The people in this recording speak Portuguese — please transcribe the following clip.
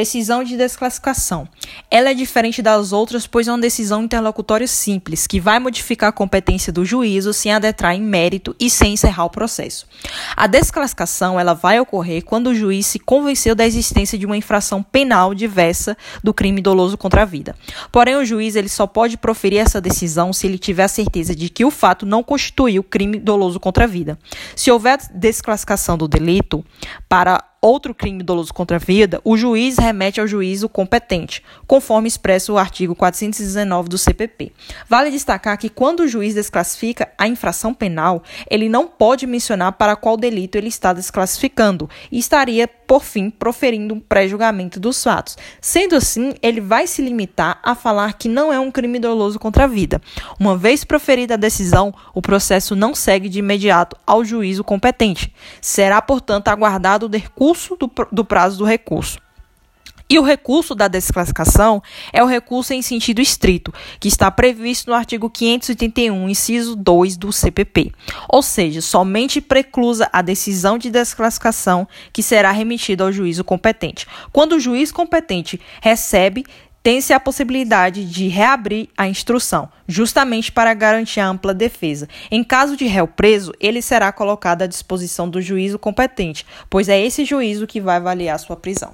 Decisão de desclassificação. Ela é diferente das outras, pois é uma decisão interlocutória simples, que vai modificar a competência do juízo sem adentrar em mérito e sem encerrar o processo. A desclassificação ela vai ocorrer quando o juiz se convenceu da existência de uma infração penal diversa do crime doloso contra a vida. Porém, o juiz ele só pode proferir essa decisão se ele tiver a certeza de que o fato não constituiu crime doloso contra a vida. Se houver desclassificação do delito para outro crime doloso contra a vida, o juiz remete ao juízo competente, conforme expresso o artigo 419 do CPP. Vale destacar que quando o juiz desclassifica a infração penal, ele não pode mencionar para qual delito ele está desclassificando e estaria, por fim, proferindo um pré-julgamento dos fatos. Sendo assim, ele vai se limitar a falar que não é um crime doloso contra a vida. Uma vez proferida a decisão, o processo não segue de imediato ao juízo competente. Será, portanto, aguardado o recurso recurso do, do prazo do recurso. E o recurso da desclassificação é o recurso em sentido estrito, que está previsto no artigo 581, inciso 2 do CPP. Ou seja, somente preclusa a decisão de desclassificação que será remetida ao juízo competente. Quando o juiz competente recebe, tem-se a possibilidade de reabrir a instrução, justamente para garantir a ampla defesa. Em caso de réu preso, ele será colocado à disposição do juízo competente, pois é esse juízo que vai avaliar sua prisão.